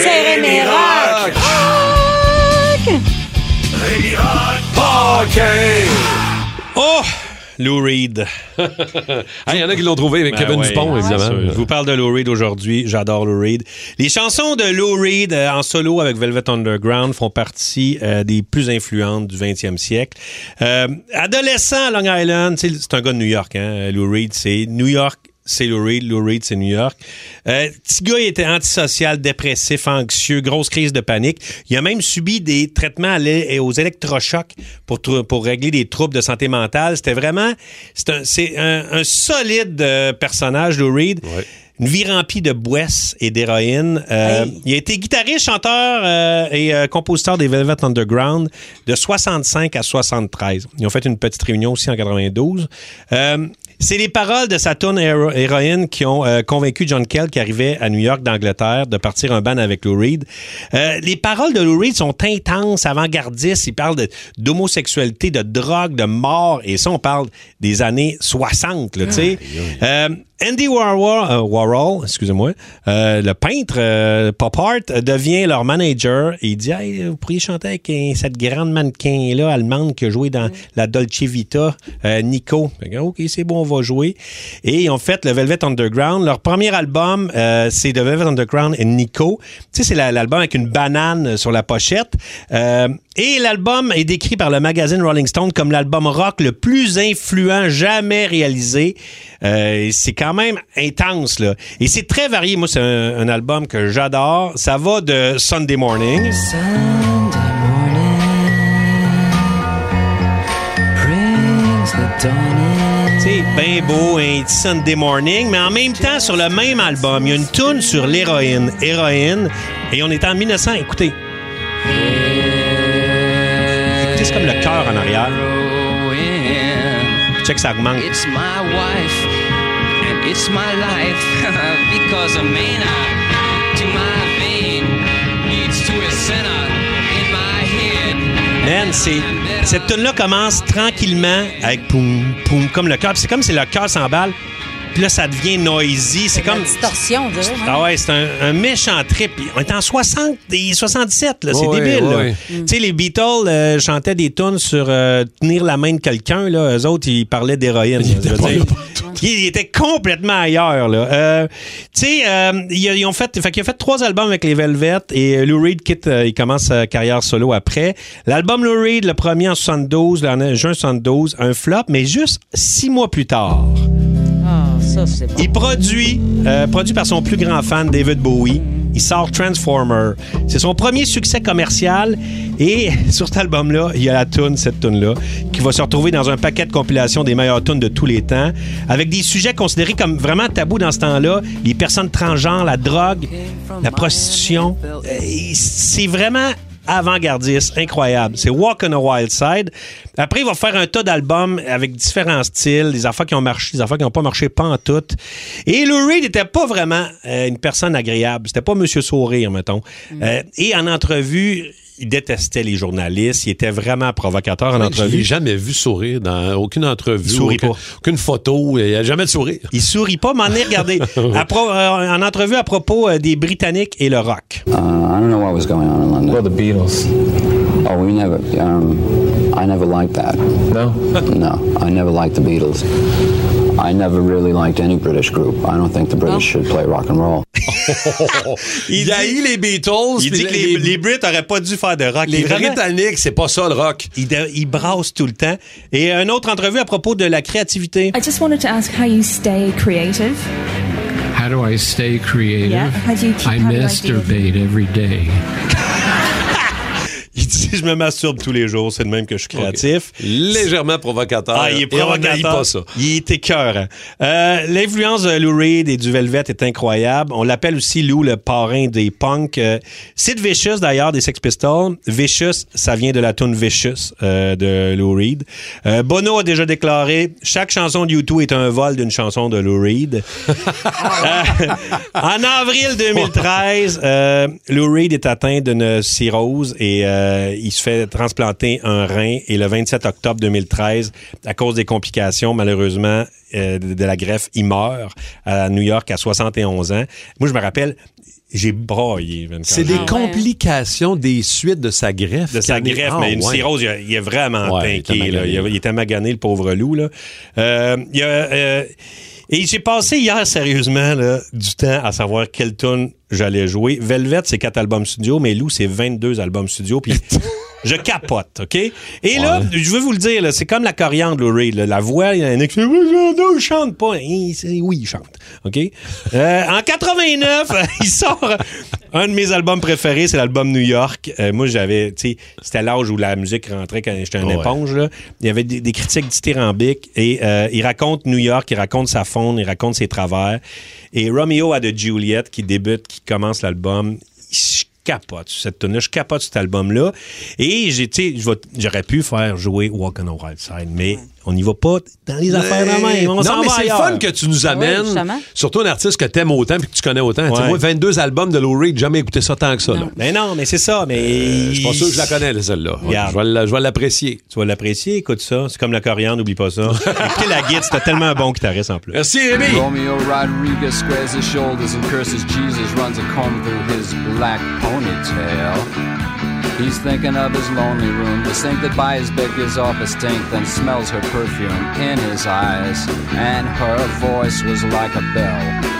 C'est Rémi Rock. Rémi Rock Podcast. Oh! Lou Reed. Ah, Il y en a qui l'ont trouvé avec Ben Kevin ouais, Dupont, évidemment. Je vous parle de Lou Reed aujourd'hui. J'adore Lou Reed. Les chansons de Lou Reed euh, en solo avec Velvet Underground font partie euh, des plus influentes du 20e siècle. Euh, adolescent à Long Island, c'est un gars de New York, hein, Lou Reed. C'est New York. C'est Lou Reed, Lou Reed, c'est New York. Euh, petit gars, il était antisocial, dépressif, anxieux, grosse crise de panique. Il a même subi des traitements aux électrochocs pour, pour régler des troubles de santé mentale. C'était vraiment, c'est un, c'est un, un solide euh, personnage, Lou Reed. Une vie remplie de boisse et d'héroïne. Euh, Il a été guitariste, chanteur euh, et euh, compositeur des Velvet Underground de 65 à 73. Ils ont fait une petite réunion aussi en 92. Euh, c'est les paroles de sa Héro- Héroïne qui ont euh, convaincu John Kell, qui arrivait à New York d'Angleterre, de partir un band avec Lou Reed. Euh, les paroles de Lou Reed sont intenses, avant-gardistes. Il parle de- d'homosexualité, de, drogue, de mort. Et ça, on parle des années 60, là, tu sais. Andy Warhol, euh, Warhol excusez-moi, euh, le peintre euh, Pop Art devient leur manager et il dit hey, vous pourriez chanter avec cette grande mannequin là allemande qui a joué dans la Dolce Vita, Nico. Ok, c'est bon, on va jouer. Et ils ont fait le Velvet Underground. Leur premier album, c'est The Velvet Underground et Nico. Tu sais, c'est la- l'album avec une banane sur la pochette. Et l'album est décrit par le magazine Rolling Stone comme l'album rock le plus influent jamais réalisé. C'est quand même intense, là. Et c'est très varié. Moi, c'est un, un album que j'adore. Ça va de Sunday Morning. C'est bien beau, un petit Sunday Morning, mais en même temps, sur le même album, il y a une tune sur l'héroïne. Héroïne. Et on est en 1900. Écoutez. Écoutez, c'est comme le cœur en arrière. Check, ça augmente. It's my wife and it's my life because a man to my vein leads to a center in my head. Man, c'est. Cette tune-là commence tranquillement avec poum, poum, comme le cœur. C'est comme si le cœur s'emballe. Puis là, ça devient noisy. C'est comme. Distorsion, on dirait. hein? Ah ouais, c'est un, un méchant trip. On est en 60 et 77, là. C'est débile, là. Tu sais, les Beatles euh, chantaient des tunes sur euh, tenir la main de quelqu'un, là. Eux autres, ils parlaient d'héroïne. Je Ils étaient complètement ailleurs, là. Euh, tu sais, euh, ils, ils ont fait, fait qu'ils ont fait trois albums avec les Velvet et euh, Lou Reed quitte, euh, il commence sa carrière solo après. L'album Lou Reed, le premier en 72, le- en juin 72, un flop, mais juste six mois plus tard. Il produit, euh, produit par son plus grand fan, David Bowie. Il sort Transformer. C'est son premier succès commercial. Et sur cet album-là, il y a la tune, cette tune-là, qui va se retrouver dans un paquet de compilations des meilleures tunes de tous les temps, avec des sujets considérés comme vraiment tabous dans ce temps-là. Les personnes transgenres, la drogue, la prostitution. Euh, C'est vraiment avant-gardiste, incroyable. C'est Walk on a Wild Side. Après, il va faire un tas d'albums avec différents styles, des affaires qui ont marché, des affaires qui n'ont pas marché pas en toutes. Et Lou Reed n'était pas vraiment euh, une personne agréable. C'était pas Monsieur Sourire, mettons. Euh, et en entrevue, il détestait les journalistes. Il était vraiment provocateur en Je l'ai entrevue. jamais vu sourire dans aucune entrevue. Il sourit aucune, pas. aucune photo. Il n'y a jamais de sourire. Il sourit pas, m'en est regardé. À pro- euh, en entrevue à propos euh, des Britanniques et le rock. Uh, I don't know what was going on in London. Well, the Beatles? Oh, we never. Um, I never liked that. No? No, I never liked the Beatles. I never really liked any British group. I don't think the British should play rock and roll. Il a dit- eu les Beatles. Il dit que les, les Brits auraient pas dû faire de rock. les Britanniques, c'est pas ça le rock. Il, de- il brasse tout le temps. Et une autre entrevue à propos de la créativité. I just wanted to ask how you stay creative. How do I stay creative? Yeah, how do you keep I masturbate every day. Je me masturbe tous les jours, c'est de même que je suis créatif. Légèrement provocateur. Ah, il est Et on provocateur. pas ça. Il est écœurant. Euh, L'influence de Lou Reed et du Velvet est incroyable. On l'appelle aussi Lou, le parrain des punks. Euh, Sid Vicious, d'ailleurs, des Sex Pistols. Vicious, ça vient de la tune Vicious euh, de Lou Reed. Euh, Bono a déjà déclaré chaque chanson de U2 est un vol d'une chanson de Lou Reed. En avril 2013, euh, Lou Reed est atteint d'une cirrhose et euh, il se fait transplanter un rein et le 27 octobre 2013, à cause des complications, malheureusement, euh, de, la greffe, il meurt à New York à 71 ans. Moi, je me rappelle, j'ai braillé. Vince, C'est des j'ai- ouais. complications des suites de sa greffe. de sa est- greffe, Ah, mais une ouais. cirrhose, il a, il a vraiment pinqué. Il, était magané, le pauvre loup. Là. Euh, il a, euh, et j'ai passé hier, sérieusement, du temps à savoir quelle tune j'allais jouer. Velvet, c'est quatre albums studio, mais Lou, c'est 22 albums studio. Puis je capote, OK? Et là, je veux vous le dire, c'est comme la coriandre, Reed. là. La voix, il y en a qui disent, oui, il chante pas. Oui, il chante. OK? Euh, en 89, il sort un de mes albums préférés, c'est l'album New York. Euh, moi, j'avais, tu sais, c'était l'âge où la musique rentrait quand j'étais un Ouais. éponge. Là. Il y avait des, des critiques dithyrambiques et euh, il raconte New York, il raconte sa faune, il raconte ses travers. Et Romeo a de Juliet qui débute, qui commence l'album. Je capote sur cette tune je capote sur cet album-là. Et j'ai, tu sais, je vais- j'aurais pu faire jouer Walk on the Wild Side, mais on n'y va pas dans les affaires de même. On non, mais c'est le fun que tu nous Ah oui, amènes. surtout un artiste que t'aimes autant et que tu connais autant. Ouais. Moi, 22 albums de Lou Reed, jamais écouté ça tant que ça. là. Mais non, mais c'est ça. Mais Euh, Je suis pas sûr que je la connais, celle-là. Je vais l'apprécier. Tu vas l'apprécier, écoute ça. C'est comme la coriandre, n'oublie pas ça. Écoutez la guide, c'était tellement un bon guitariste en plus. Merci, Rémi. Romeo Rodriguez squares his shoulders and curses Jesus, runs a comb through his black ponytail. He's thinking of his lonely room. The sink that by his bed gives off stink, then smells her perfume in his eyes. And her voice was like a bell.